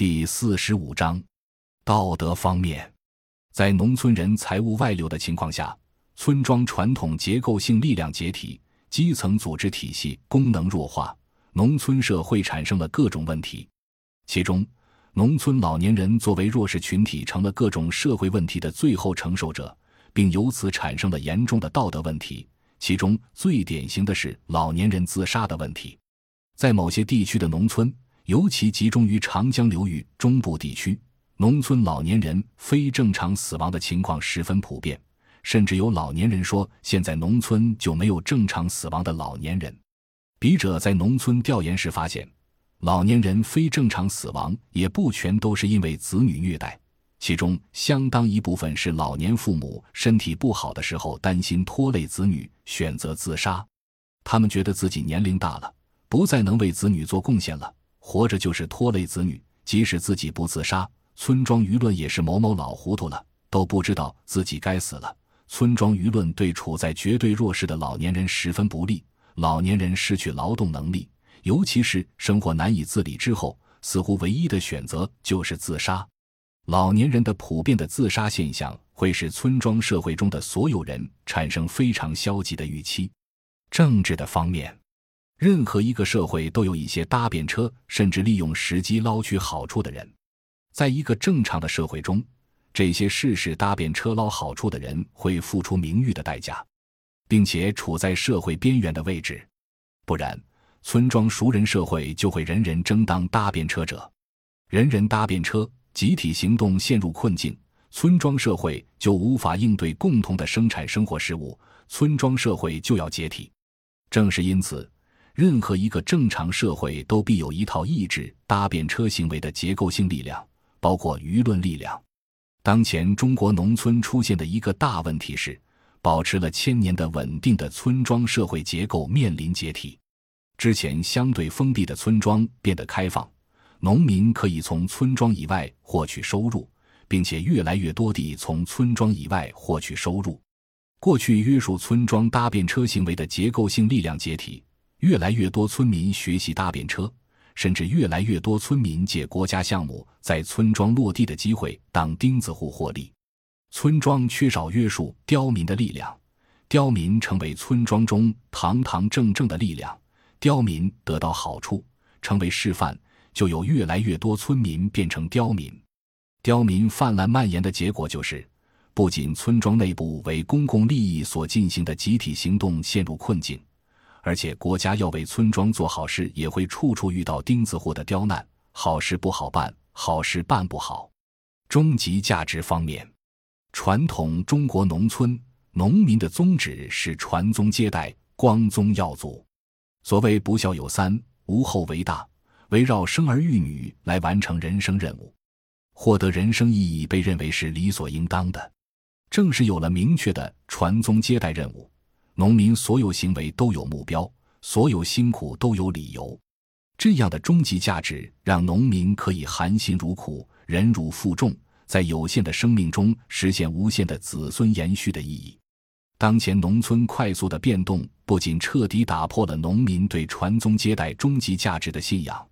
第四十五章，道德方面，在农村人财物外流的情况下，村庄传统结构性力量解体，基层组织体系功能弱化，农村社会产生了各种问题。其中，农村老年人作为弱势群体，成了各种社会问题的最后承受者，并由此产生了严重的道德问题。其中最典型的是老年人自杀的问题，在某些地区的农村。尤其集中于长江流域中部地区，农村老年人非正常死亡的情况十分普遍，甚至有老年人说：“现在农村就没有正常死亡的老年人。”笔者在农村调研时发现，老年人非正常死亡也不全都是因为子女虐待，其中相当一部分是老年父母身体不好的时候担心拖累子女，选择自杀。他们觉得自己年龄大了，不再能为子女做贡献了。活着就是拖累子女，即使自己不自杀，村庄舆论也是某某老糊涂了，都不知道自己该死了。村庄舆论对处在绝对弱势的老年人十分不利，老年人失去劳动能力，尤其是生活难以自理之后，似乎唯一的选择就是自杀。老年人的普遍的自杀现象，会使村庄社会中的所有人产生非常消极的预期。政治的方面。任何一个社会都有一些搭便车，甚至利用时机捞取好处的人。在一个正常的社会中，这些事事搭便车捞好处的人会付出名誉的代价，并且处在社会边缘的位置。不然，村庄熟人社会就会人人争当搭便车者，人人搭便车，集体行动陷入困境，村庄社会就无法应对共同的生产生活事务，村庄社会就要解体。正是因此。任何一个正常社会都必有一套抑制搭便车行为的结构性力量，包括舆论力量。当前中国农村出现的一个大问题是，保持了千年的稳定的村庄社会结构面临解体。之前相对封闭的村庄变得开放，农民可以从村庄以外获取收入，并且越来越多地从村庄以外获取收入。过去约束村庄搭便车行为的结构性力量解体。越来越多村民学习搭便车，甚至越来越多村民借国家项目在村庄落地的机会当钉子户获利。村庄缺少约束刁民的力量，刁民成为村庄中堂堂正正的力量，刁民得到好处，成为示范，就有越来越多村民变成刁民。刁民泛滥蔓延的结果就是，不仅村庄内部为公共利益所进行的集体行动陷入困境。而且，国家要为村庄做好事，也会处处遇到钉子户的刁难。好事不好办，好事办不好。终极价值方面，传统中国农村农民的宗旨是传宗接代、光宗耀祖。所谓“不孝有三，无后为大”，围绕生儿育女来完成人生任务，获得人生意义被认为是理所应当的。正是有了明确的传宗接代任务。农民所有行为都有目标，所有辛苦都有理由。这样的终极价值，让农民可以含辛茹苦、忍辱负重，在有限的生命中实现无限的子孙延续的意义。当前农村快速的变动，不仅彻底打破了农民对传宗接代终极价值的信仰，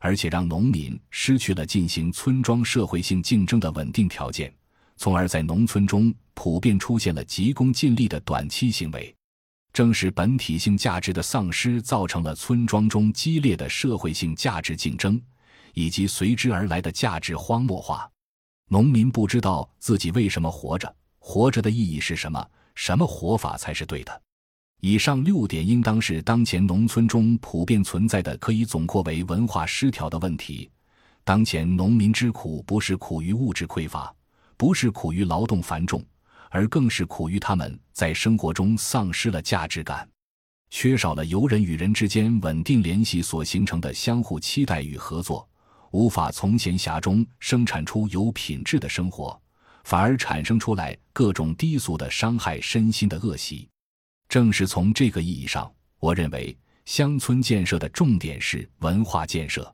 而且让农民失去了进行村庄社会性竞争的稳定条件，从而在农村中普遍出现了急功近利的短期行为。正是本体性价值的丧失，造成了村庄中激烈的社会性价值竞争，以及随之而来的价值荒漠化。农民不知道自己为什么活着，活着的意义是什么，什么活法才是对的。以上六点应当是当前农村中普遍存在的，可以总括为文化失调的问题。当前农民之苦，不是苦于物质匮乏，不是苦于劳动繁重。而更是苦于他们在生活中丧失了价值感，缺少了由人与人之间稳定联系所形成的相互期待与合作，无法从闲暇中生产出有品质的生活，反而产生出来各种低俗的伤害身心的恶习。正是从这个意义上，我认为乡村建设的重点是文化建设。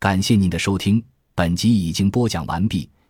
感谢您的收听，本集已经播讲完毕。